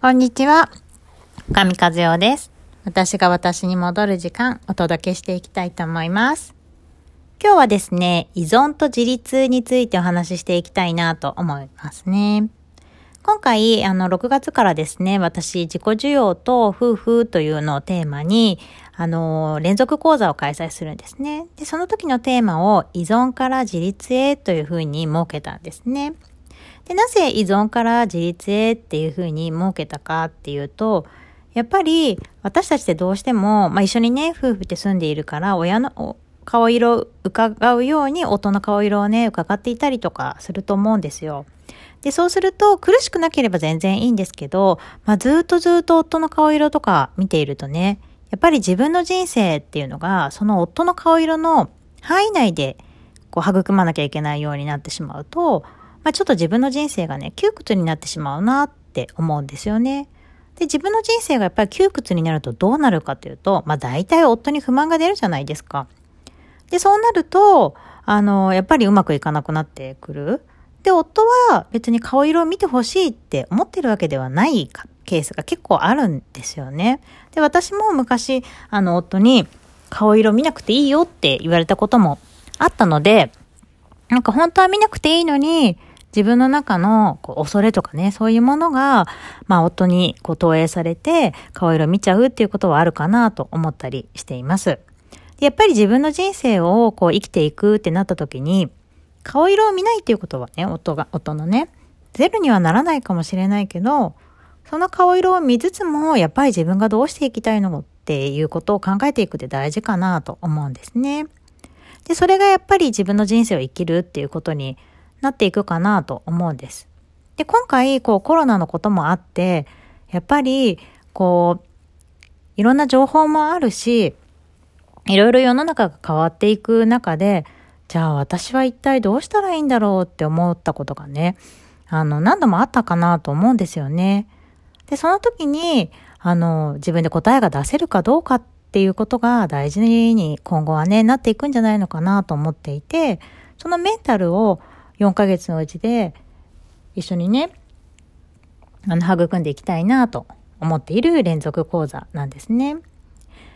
こんにちは。神和代です。私が私に戻る時間、お届けしていきたいと思います。今日はですね、依存と自立についてお話ししていきたいなと思いますね。今回、あの、6月からですね、私、自己需要と夫婦というのをテーマに、あの、連続講座を開催するんですね。で、その時のテーマを依存から自立へというふうに設けたんですね。で、なぜ依存から自立へっていうふうに設けたかっていうと、やっぱり私たちってどうしても、まあ、一緒にね、夫婦って住んでいるから、親の顔色を伺うように夫の顔色をね、伺っていたりとかすると思うんですよ。で、そうすると苦しくなければ全然いいんですけど、まあ、ずっとずっと夫の顔色とか見ているとね、やっぱり自分の人生っていうのが、その夫の顔色の範囲内でこう育まなきゃいけないようになってしまうと、まあ、ちょっと自分の人生がね、窮屈になってしまうなって思うんですよね。で、自分の人生がやっぱり窮屈になるとどうなるかというと、まあ大体夫に不満が出るじゃないですか。で、そうなると、あの、やっぱりうまくいかなくなってくる。で、夫は別に顔色を見てほしいって思ってるわけではないケースが結構あるんですよね。で、私も昔、あの、夫に顔色見なくていいよって言われたこともあったので、なんか本当は見なくていいのに、自分の中のこう恐れとかね、そういうものが、まあ夫にこう投影されて顔色見ちゃうっていうことはあるかなと思ったりしています。やっぱり自分の人生をこう生きていくってなった時に、顔色を見ないっていうことはね、夫が、夫のね、ゼロにはならないかもしれないけど、その顔色を見つつも、やっぱり自分がどうしていきたいのっていうことを考えていくって大事かなと思うんですね。で、それがやっぱり自分の人生を生きるっていうことになっていくかなと思うんです。で、今回、こうコロナのこともあって、やっぱり、こう、いろんな情報もあるし、いろいろ世の中が変わっていく中で、じゃあ私は一体どうしたらいいんだろうって思ったことがね、あの、何度もあったかなと思うんですよね。で、その時に、あの、自分で答えが出せるかどうかっていうことが大事に今後はね、なっていくんじゃないのかなと思っていて、そのメンタルを4ヶ月のうちで一緒にね、あの、育んでいきたいなと思っている連続講座なんですね。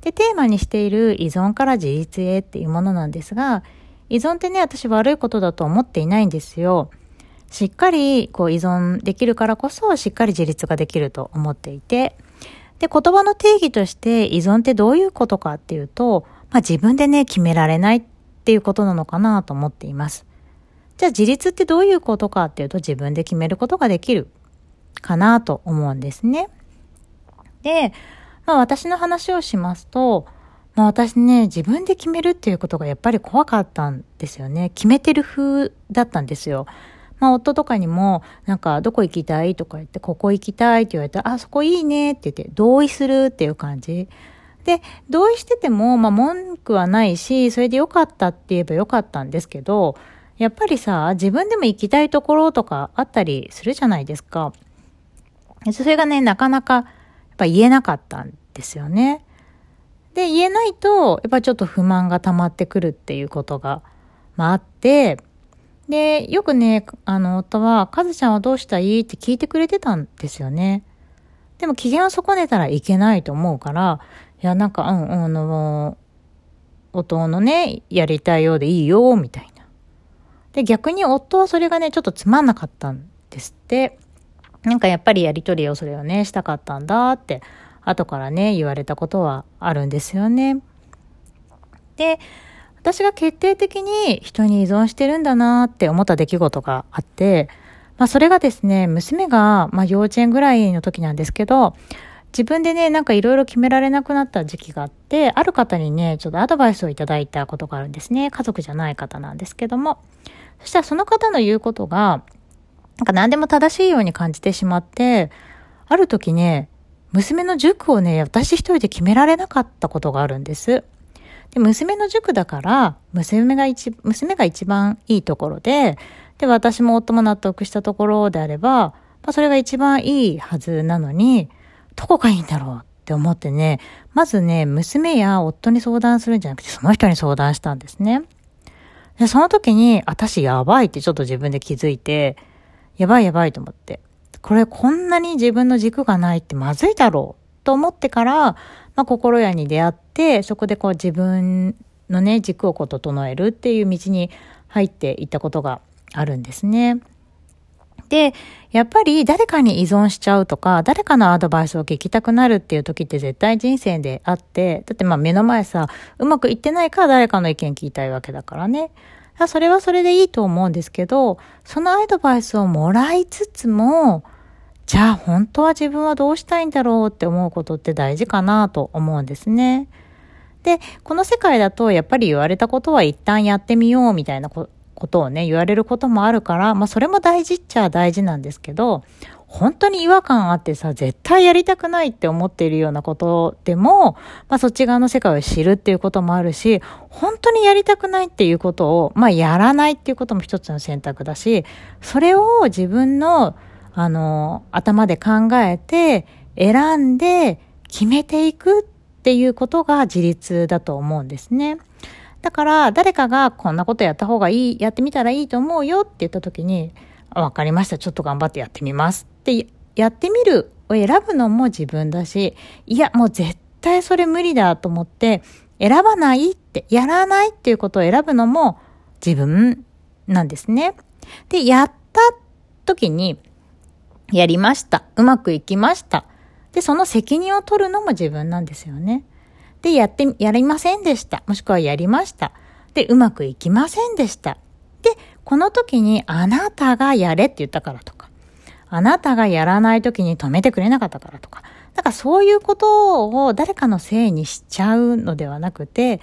で、テーマにしている依存から自立へっていうものなんですが、依存ってね、私悪いことだと思っていないんですよ。しっかりこう依存できるからこそ、しっかり自立ができると思っていて、で、言葉の定義として依存ってどういうことかっていうと、まあ自分でね、決められないっていうことなのかなと思っています。じゃあ自立ってどういうことかっていうと自分で決めることができるかなと思うんですね。で、まあ私の話をしますと、まあ私ね、自分で決めるっていうことがやっぱり怖かったんですよね。決めてる風だったんですよ。まあ夫とかにも、なんかどこ行きたいとか言って、ここ行きたいって言われたら、あ、そこいいねって言って、同意するっていう感じ。で、同意してても、まあ文句はないし、それでよかったって言えばよかったんですけど、やっぱりさ、自分でも行きたいところとかあったりするじゃないですか。それがね、なかなか、やっぱ言えなかったんですよね。で、言えないと、やっぱちょっと不満が溜まってくるっていうことが、まああって、で、よくね、あの、夫は、かずちゃんはどうしたい？って聞いてくれてたんですよね。でも機嫌を損ねたらいけないと思うから、いや、なんか、うん、あの、夫のね、やりたいようでいいよ、みたいな。で、逆に夫はそれがね、ちょっとつまんなかったんですって。なんかやっぱりやりとりをそれをね、したかったんだって、後からね、言われたことはあるんですよね。で、私が決定的に人に依存してるんだなって思った出来事があって、まあそれがですね、娘が、まあ幼稚園ぐらいの時なんですけど、自分でね、なんかいろいろ決められなくなった時期があって、ある方にね、ちょっとアドバイスをいただいたことがあるんですね。家族じゃない方なんですけども。そしたらその方の言うことが、なんか何でも正しいように感じてしまって、ある時ね、娘の塾をね、私一人で決められなかったことがあるんです。で、娘の塾だから、娘が一、娘が一番いいところで、で、私も夫も納得したところであれば、まあ、それが一番いいはずなのに、どこがいいんだろうって思ってね、まずね、娘や夫に相談するんじゃなくて、その人に相談したんですね。で、その時に、あ私やばいってちょっと自分で気づいて、やばいやばいと思って。これこんなに自分の軸がないってまずいだろうと思ってから、まあ、心屋に出会って、そこでこう自分のね、軸をこう整えるっていう道に入っていったことがあるんですね。で、やっぱり誰かに依存しちゃうとか、誰かのアドバイスを聞きたくなるっていう時って絶対人生であって、だってまあ目の前さ、うまくいってないから誰かの意見聞きたいわけだからね。それはそれでいいと思うんですけど、そのアドバイスをもらいつつも、じゃあ本当は自分はどうしたいんだろうって思うことって大事かなと思うんですね。で、この世界だとやっぱり言われたことは一旦やってみようみたいなことをね、言われることもあるから、まあそれも大事っちゃ大事なんですけど、本当に違和感あってさ、絶対やりたくないって思っているようなことでも、まあそっち側の世界を知るっていうこともあるし、本当にやりたくないっていうことを、まあやらないっていうことも一つの選択だし、それを自分の、あの、頭で考えて、選んで決めていくっていうことが自立だと思うんですね。だから、誰かがこんなことやった方がいい、やってみたらいいと思うよって言った時に、わかりました。ちょっと頑張ってやってみますってやってみるを選ぶのも自分だし、いや、もう絶対それ無理だと思って、選ばないって、やらないっていうことを選ぶのも自分なんですね。で、やった時に、やりました。うまくいきました。で、その責任を取るのも自分なんですよね。で、やって、やりませんでした。もしくはやりました。で、うまくいきませんでした。で、この時にあなたがやれって言ったからとか、あなたがやらない時に止めてくれなかったからとか、だからそういうことを誰かのせいにしちゃうのではなくて、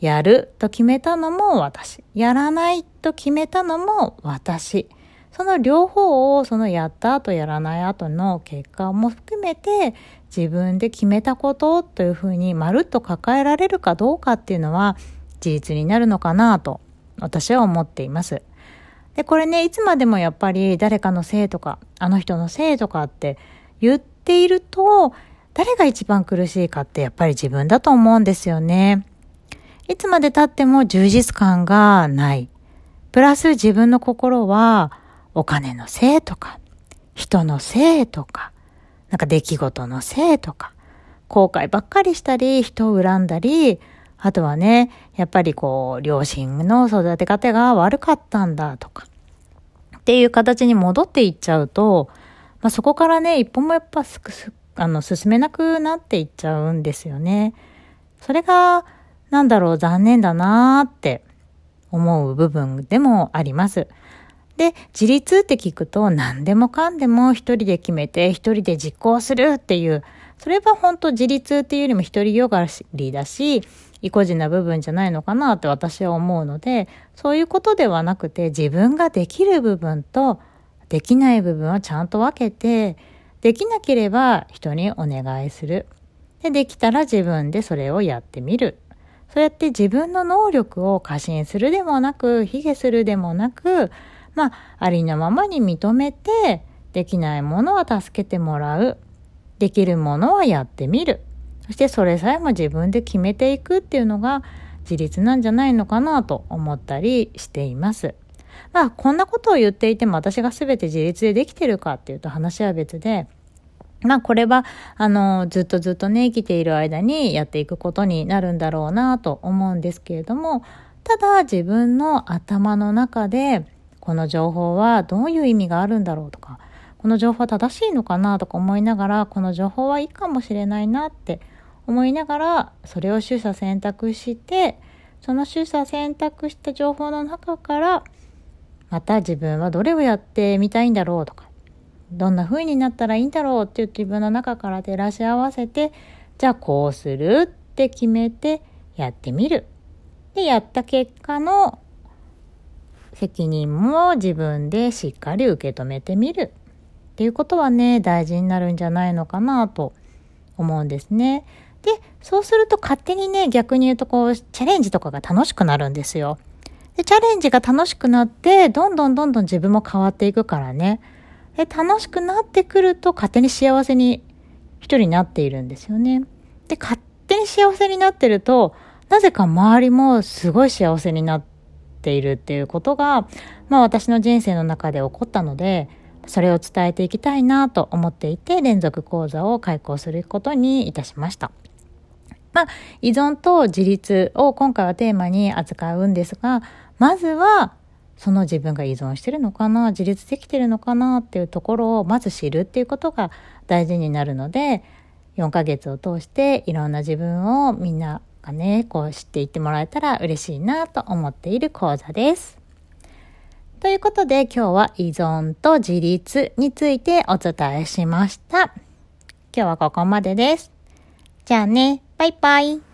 やると決めたのも私。やらないと決めたのも私。その両方をそのやった後やらない後の結果も含めて自分で決めたことというふうにまるっと抱えられるかどうかっていうのは事実になるのかなと私は思っています。で、これね、いつまでもやっぱり誰かのせいとか、あの人のせいとかって言っていると、誰が一番苦しいかってやっぱり自分だと思うんですよね。いつまで経っても充実感がない。プラス自分の心はお金のせいとか、人のせいとか、なんか出来事のせいとか、後悔ばっかりしたり、人を恨んだり、あとはね、やっぱりこう、両親の育て方が悪かったんだとか、っていう形に戻っていっちゃうと、まあ、そこからね、一歩もやっぱすくす、あの、進めなくなっていっちゃうんですよね。それが、なんだろう、残念だなーって思う部分でもあります。で、自立って聞くと何でもかんでも一人で決めて一人で実行するっていう、それは本当自立っていうよりも一人よがりだし、意固地な部分じゃないのかなって私は思うので、そういうことではなくて自分ができる部分とできない部分をちゃんと分けて、できなければ人にお願いする。で、できたら自分でそれをやってみる。そうやって自分の能力を過信するでもなく、卑下するでもなく、まあ、ありのままに認めて、できないものは助けてもらう。できるものはやってみる。そしてそれさえも自分で決めていくっていうのが自立なんじゃないのかなと思ったりしています。まあこんなことを言っていても私が全て自立でできてるかっていうと話は別で、まあこれはあのずっとずっとね生きている間にやっていくことになるんだろうなと思うんですけれども、ただ自分の頭の中でこの情報はどういう意味があるんだろうとか、この情報は正しいのかなとか思いながら、この情報はいいかもしれないなって思いながらそれを取捨選択してその取捨選択した情報の中からまた自分はどれをやってみたいんだろうとかどんな風になったらいいんだろうっていう自分の中から照らし合わせてじゃあこうするって決めてやってみる。でやった結果の責任も自分でしっかり受け止めてみるっていうことはね大事になるんじゃないのかなと思うんですね。で、そうすると勝手にね、逆に言うとこう、チャレンジとかが楽しくなるんですよ。で、チャレンジが楽しくなって、どんどんどんどん自分も変わっていくからね。で、楽しくなってくると、勝手に幸せに一人になっているんですよね。で、勝手に幸せになってると、なぜか周りもすごい幸せになってているっていうことが、まあ私の人生の中で起こったので、それを伝えていきたいなと思っていて、連続講座を開講することにいたしました。まあ、依存と自立を今回はテーマに扱うんですが、まずは、その自分が依存してるのかな、自立できてるのかなっていうところをまず知るっていうことが大事になるので、4ヶ月を通していろんな自分をみんながね、こう知っていってもらえたら嬉しいなと思っている講座です。ということで今日は依存と自立についてお伝えしました。今日はここまでです。じゃあね、バイバイ。